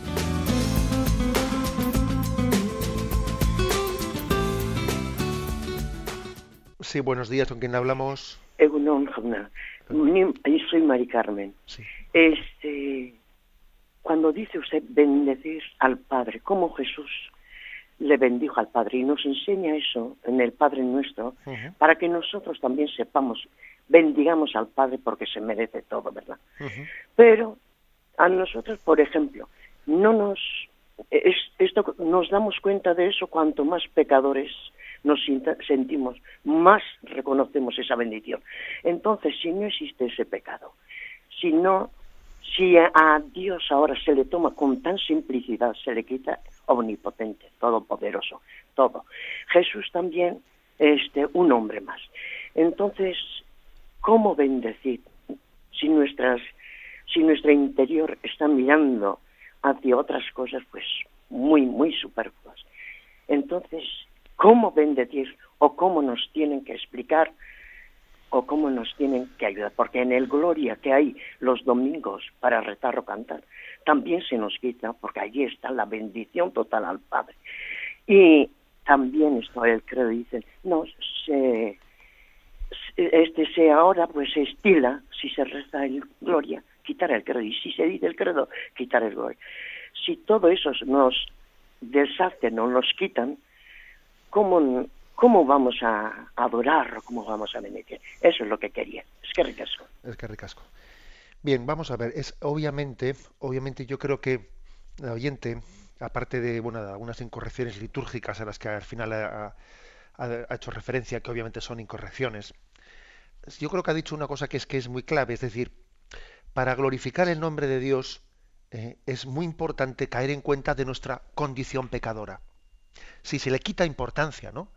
Sí, buenos días, ¿con quién hablamos? Egunon, soy Mari Carmen. Este, cuando dice usted bendecir al Padre, como Jesús le bendijo al Padre y nos enseña eso en el Padre nuestro, para que nosotros también sepamos, bendigamos al Padre porque se merece todo, ¿verdad? Pero a nosotros, por ejemplo, no nos, esto, nos damos cuenta de eso cuanto más pecadores nos sentimos, más reconocemos esa bendición. Entonces, si no existe ese pecado, si no, si a Dios ahora se le toma con tan simplicidad, se le quita omnipotente, todopoderoso, todo. Jesús también, este, un hombre más. Entonces, ¿cómo bendecir si nuestras, si nuestro interior está mirando hacia otras cosas, pues muy, muy superfluas? Entonces, cómo bendecir o cómo nos tienen que explicar o cómo nos tienen que ayudar, porque en el Gloria que hay los domingos para rezar o cantar, también se nos quita, porque allí está la bendición total al Padre. Y también está el credo, dicen, no, se, este se ahora pues se estila, si se reza el Gloria, quitar el credo, y si se dice el credo, quitar el Gloria. Si todo eso nos deshacen o nos quitan, ¿cómo ¿cómo vamos a adorar cómo vamos a beneficiar? Eso es lo que quería. Es que ricasco. Es que ricasco. Bien, vamos a ver. Es obviamente, obviamente yo creo que el oyente, aparte de bueno, algunas incorrecciones litúrgicas a las que al final ha, hecho referencia, que obviamente son incorrecciones, yo creo que ha dicho una cosa que es que es muy clave, es decir, para glorificar el nombre de Dios eh, es muy importante caer en cuenta de nuestra condición pecadora. Si se le quita importancia, ¿no?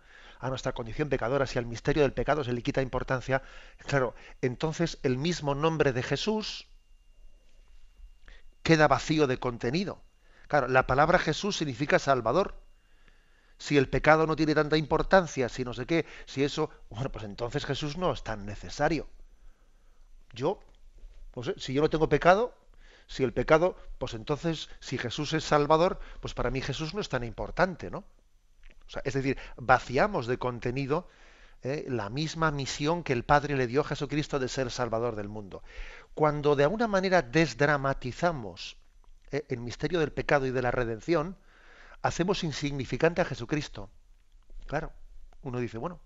a nuestra condición pecadora, si al misterio del pecado se le quita importancia, claro, entonces el mismo nombre de Jesús queda vacío de contenido. Claro, la palabra Jesús significa Salvador. Si el pecado no tiene tanta importancia, si no sé qué, si eso, bueno, pues entonces Jesús no es tan necesario. Yo, pues, si yo no tengo pecado, si el pecado, pues entonces, si Jesús es Salvador, pues para mí Jesús no es tan importante, ¿no? es decir, vaciamos de contenido eh, la misma misión que el Padre le dio a Jesucristo de ser Salvador del mundo. Cuando de alguna manera desdramatizamos eh, el misterio del pecado y de la redención, hacemos insignificante a Jesucristo. Claro, uno dice, bueno,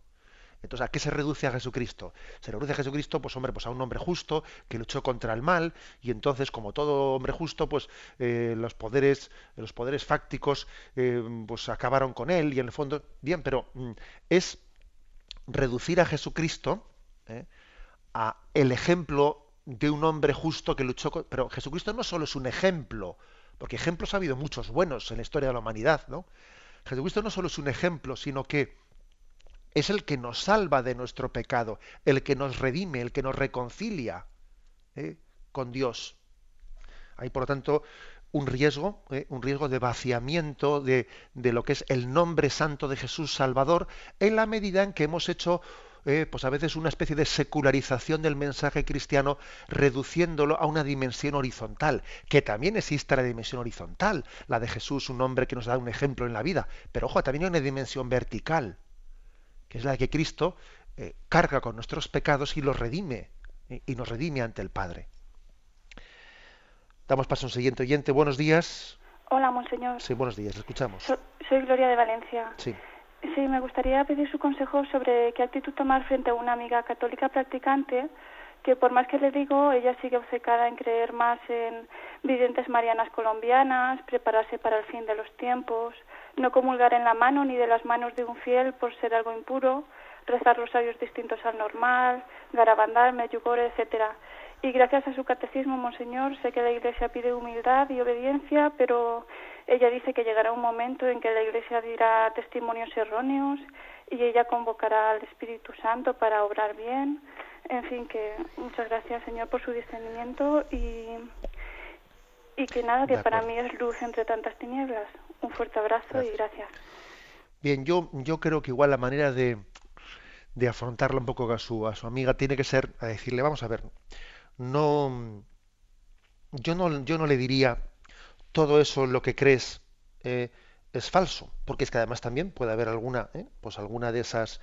entonces, ¿a qué se reduce a Jesucristo? Se reduce a Jesucristo, pues hombre, pues a un hombre justo que luchó contra el mal y entonces, como todo hombre justo, pues eh, los poderes, los poderes fácticos, eh, pues acabaron con él y en el fondo, bien, pero mm, es reducir a Jesucristo eh, a el ejemplo de un hombre justo que luchó, pero Jesucristo no solo es un ejemplo, porque ejemplos ha habido muchos buenos en la historia de la humanidad, ¿no? Jesucristo no solo es un ejemplo, sino que es el que nos salva de nuestro pecado, el que nos redime, el que nos reconcilia ¿eh? con Dios. Hay, por lo tanto, un riesgo, ¿eh? un riesgo de vaciamiento de, lo que es el nombre santo de Jesús Salvador, en la medida en que hemos hecho, ¿eh? pues a veces una especie de secularización del mensaje cristiano, reduciéndolo a una dimensión horizontal, que también existe la dimensión horizontal, la de Jesús, un hombre que nos da un ejemplo en la vida, pero ojo, también hay una dimensión vertical que es la que Cristo eh, carga con nuestros pecados y los redime, y nos redime ante el Padre. Damos paso a un siguiente oyente. Buenos días. Hola, monseñor. Sí, buenos días, escuchamos. soy Gloria de Valencia. Sí. Sí, me gustaría pedir su consejo sobre qué actitud tomar frente a una amiga católica practicante que por más que le digo, ella sigue obcecada en creer más en videntes marianas colombianas, prepararse para el fin de los tiempos, no comulgar en la mano ni de las manos de un fiel por ser algo impuro, rezar los sabios distintos al normal, garabandar, meyugore, etcétera. Y gracias a su catecismo, Monseñor, sé que la Iglesia pide humildad y obediencia, pero ella dice que llegará un momento en que la Iglesia dirá testimonios erróneos y ella convocará al Espíritu Santo para obrar bien. En fin, que muchas gracias, Señor, por su discernimiento y, y que nada, que para mí es luz entre tantas tinieblas. Un fuerte abrazo y gracias. Bien, yo, yo creo que igual la manera de, de afrontarla un poco a su, a su amiga tiene que ser a decirle, vamos a ver, no, yo no, yo no le diría todo eso lo que crees eh, es falso, porque es que además también puede haber alguna, ¿eh? pues alguna de esas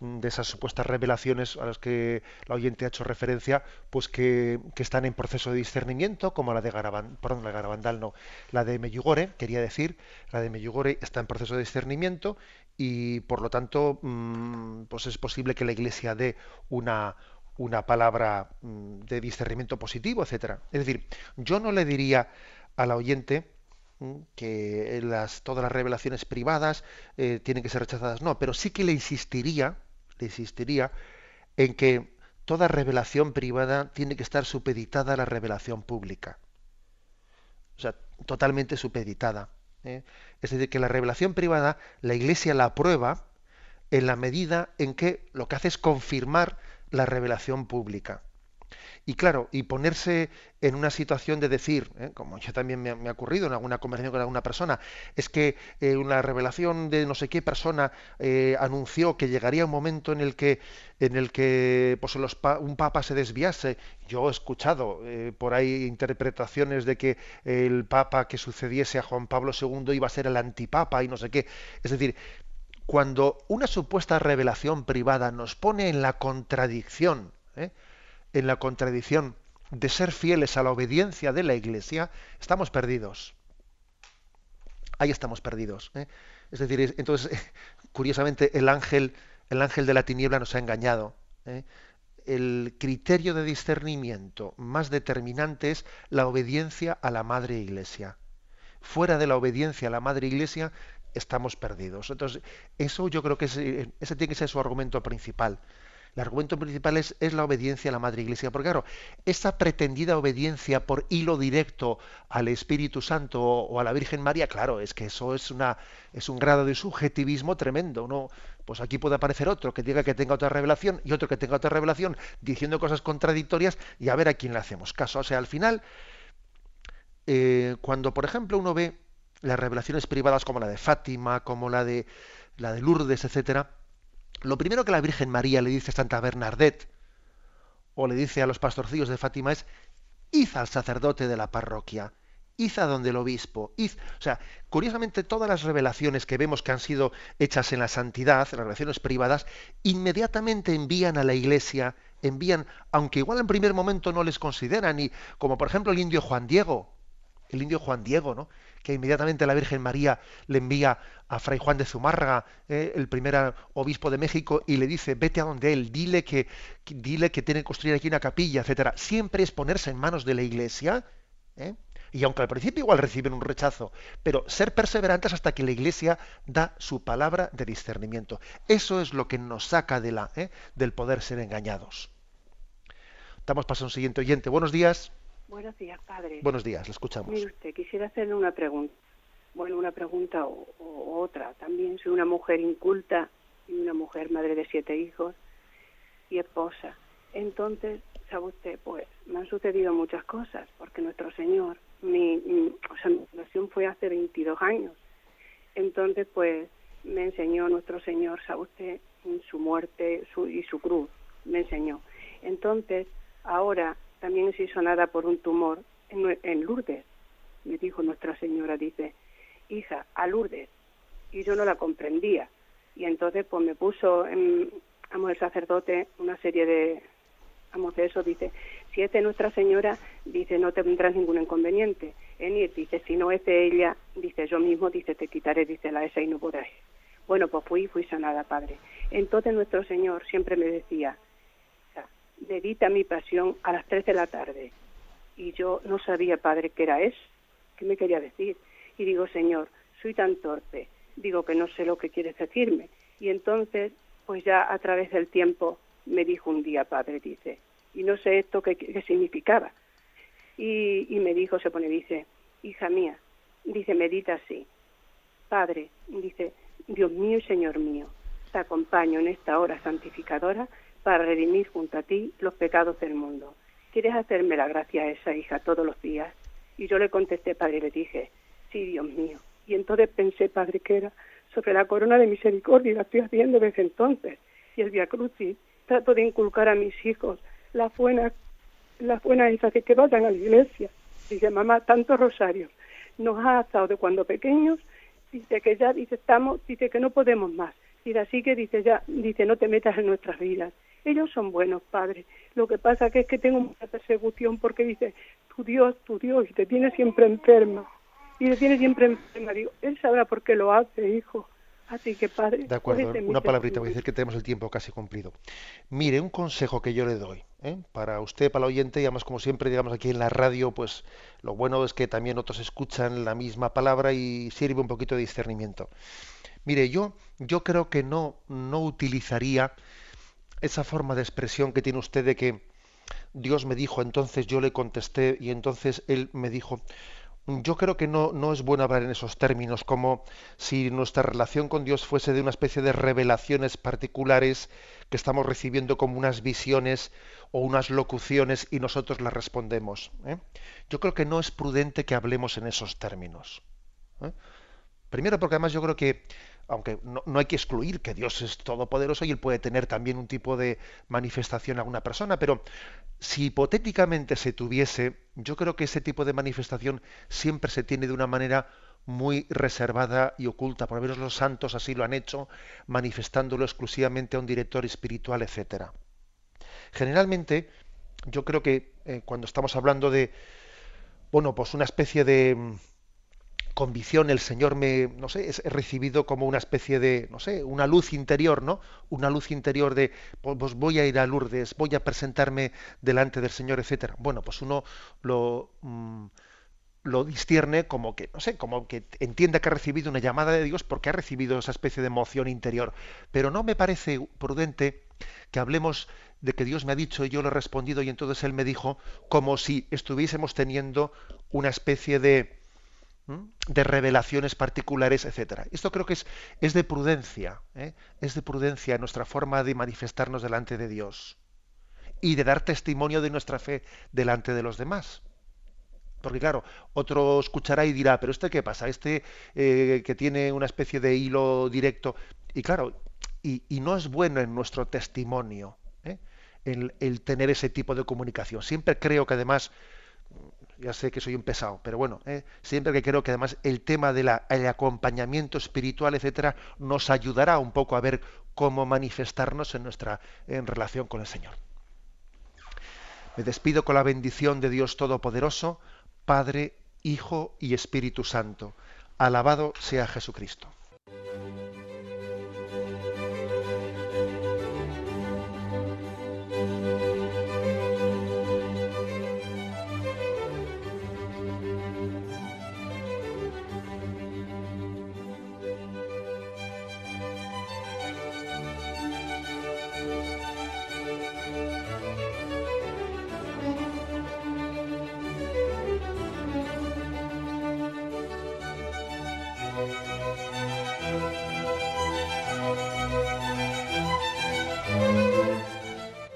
de esas supuestas revelaciones a las que la oyente ha hecho referencia, pues que, están en proceso de discernimiento, como la de la de Garabandal no, la de Meyugore, quería decir, la de Meyugore está en proceso de discernimiento y por lo tanto, mm, pues es posible que la Iglesia dé una una palabra mm, de discernimiento positivo, etcétera. Es decir, yo no le diría a la oyente que todas las revelaciones privadas eh, tienen que ser rechazadas. No, pero sí que le insistiría, le insistiría en que toda revelación privada tiene que estar supeditada a la revelación pública. O sea, totalmente supeditada. ¿eh? Es decir, que la revelación privada, la Iglesia la aprueba en la medida en que lo que hace es confirmar la revelación pública. Y claro, y ponerse en una situación de decir, ¿eh? como yo también me, ha ocurrido en alguna conversación con alguna persona, es que eh, una revelación de no sé qué persona eh, anunció que llegaría un momento en el que, en el que pues, un papa se desviase. Yo he escuchado por ahí interpretaciones de que el papa que sucediese a Juan Pablo II iba a ser el antipapa y no sé qué. Es decir, cuando una supuesta revelación privada nos pone en la contradicción, en la contradicción de ser fieles a la obediencia de la Iglesia, estamos perdidos. Ahí estamos perdidos. ¿eh? Es decir, entonces, curiosamente, el ángel, el ángel de la tiniebla nos ha engañado. ¿eh? El criterio de discernimiento más determinante es la obediencia a la Madre Iglesia. Fuera de la obediencia a la Madre Iglesia estamos perdidos. Entonces, eso yo creo que ese tiene que ser su argumento principal. El argumento principal es, la obediencia a la Madre Iglesia, porque claro, esa pretendida obediencia por hilo directo al Espíritu Santo o, a la Virgen María, claro, es que eso es una es un grado de subjetivismo tremendo, ¿no? Pues aquí puede aparecer otro que diga que tenga otra revelación y otro que tenga otra revelación diciendo cosas contradictorias y a ver a quién le hacemos caso. O sea, al final, eh, cuando por ejemplo uno ve las revelaciones privadas como la de Fátima, como la de la de Lourdes, etcétera, lo primero que la Virgen María le dice a Santa Bernadette o le dice a los pastorcillos de Fátima es id al sacerdote de la parroquia, id a donde el obispo, id. O sea, curiosamente todas las revelaciones que vemos que han sido hechas en la santidad, las revelaciones privadas, inmediatamente envían a la iglesia, envían, aunque igual en primer momento no les consideran, y como por ejemplo el indio Juan Diego, el indio Juan Diego, ¿no? Que inmediatamente la Virgen María le envía a Fray Juan de Zumárraga, eh, el primer obispo de México, y le dice, vete a donde él, dile que, dile que tiene que construir aquí una capilla, etcétera. Siempre es ponerse en manos de la Iglesia, ¿eh? y aunque al principio igual reciben un rechazo, pero ser perseverantes hasta que la Iglesia da su palabra de discernimiento. Eso es lo que nos saca de la, ¿eh? del poder ser engañados. Damos paso a un siguiente oyente. Buenos días. Buenos días, padre. Buenos días, le escuchamos. Mire usted, quisiera hacerle una pregunta. Bueno, una pregunta o, otra. También soy una mujer inculta y una mujer madre de siete hijos y esposa. Entonces, sabe usted, pues me han sucedido muchas cosas, porque nuestro Señor, mi, o sea, mi nación fue hace 22 años. Entonces, pues me enseñó nuestro Señor, sabe usted, su muerte su, y su cruz, me enseñó. Entonces, ahora también se hizo nada por un tumor en, Lourdes. Me dijo Nuestra Señora, dice, hija, a Lourdes. Y yo no la comprendía. Y entonces pues me puso, en, el sacerdote una serie de, vamos, de eso, dice, si es de Nuestra Señora, dice, no tendrás ningún inconveniente en ir. Dice, si no es de ella, dice, yo mismo, dice, te quitaré, dice, la esa y no podrás. Bueno, pues fui, fui sanada, Padre. Entonces nuestro Señor siempre me decía, dedita mi pasión a las tres de la tarde. Y yo no sabía, padre, qué era eso, qué me quería decir. Y digo, Señor, soy tan torpe, digo que no sé lo que quieres decirme. Y entonces, pues ya a través del tiempo, me dijo un día, padre, dice, y no sé esto qué, significaba. Y, y me dijo, se pone, dice, hija mía, dice, medita así. Padre, dice, Dios mío y Señor mío, te acompaño en esta hora santificadora para redimir junto a ti los pecados del mundo. ¿Quieres hacerme la gracia a esa hija todos los días? Y yo le contesté, Padre, y le dije, sí, Dios mío. Y entonces pensé, Padre, que era sobre la corona de misericordia, y la estoy haciendo desde entonces. Y el Via Crucis, trato de inculcar a mis hijos la buena, la buena esa que, que vayan a la iglesia. Dice, mamá, tantos rosarios nos ha atado de cuando pequeños, dice que ya, dice, estamos, dice que no podemos más. Y así que dice ya, dice, no te metas en nuestras vidas. Ellos son buenos padres. Lo que pasa que es que tengo mucha persecución porque dice, tu Dios, tu Dios, y te tiene siempre enferma. Y te tiene siempre enferma. Digo, él sabrá por qué lo hace, hijo. Así que padre. De acuerdo, una palabrita, voy a decir que tenemos el tiempo casi cumplido. Mire, un consejo que yo le doy, ¿eh? para usted, para el oyente, y además como siempre, digamos aquí en la radio, pues lo bueno es que también otros escuchan la misma palabra y sirve un poquito de discernimiento. Mire, yo, yo creo que no, no utilizaría esa forma de expresión que tiene usted de que Dios me dijo, entonces yo le contesté y entonces Él me dijo, yo creo que no, no es bueno hablar en esos términos, como si nuestra relación con Dios fuese de una especie de revelaciones particulares que estamos recibiendo como unas visiones o unas locuciones y nosotros las respondemos. ¿eh? Yo creo que no es prudente que hablemos en esos términos. ¿eh? Primero porque además yo creo que aunque no, hay que excluir que Dios es todopoderoso y él puede tener también un tipo de manifestación a una persona, pero si hipotéticamente se tuviese, yo creo que ese tipo de manifestación siempre se tiene de una manera muy reservada y oculta. Por lo menos los santos así lo han hecho, manifestándolo exclusivamente a un director espiritual, etcétera. Generalmente, yo creo que eh, cuando estamos hablando de, bueno, pues una especie de convicción el Señor me, no sé, es recibido como una especie de, no sé, una luz interior, ¿no? Una luz interior de, pues, voy a ir a Lourdes, voy a presentarme delante del Señor, etcétera. Bueno, pues uno lo mm, distierne como que, no sé, como que entienda que ha recibido una llamada de Dios porque ha recibido esa especie de emoción interior. Pero no me parece prudente que hablemos de que Dios me ha dicho y yo le he respondido y entonces Él me dijo como si estuviésemos teniendo una especie de de revelaciones particulares, etcétera. Esto creo que es, es de prudencia, ¿eh? es de prudencia nuestra forma de manifestarnos delante de Dios y de dar testimonio de nuestra fe delante de los demás. Porque claro, otro escuchará y dirá, pero este qué pasa, este eh, que tiene una especie de hilo directo. Y claro, y, no es bueno en nuestro testimonio ¿eh? el tener ese tipo de comunicación. Siempre creo que además ya sé que soy un pesado, pero bueno, ¿eh? siempre que creo que además el tema del acompañamiento espiritual, etcétera, nos ayudará un poco a ver cómo manifestarnos en nuestra en relación con el Señor. Me despido con la bendición de Dios Todopoderoso, Padre, Hijo y Espíritu Santo. Alabado sea Jesucristo.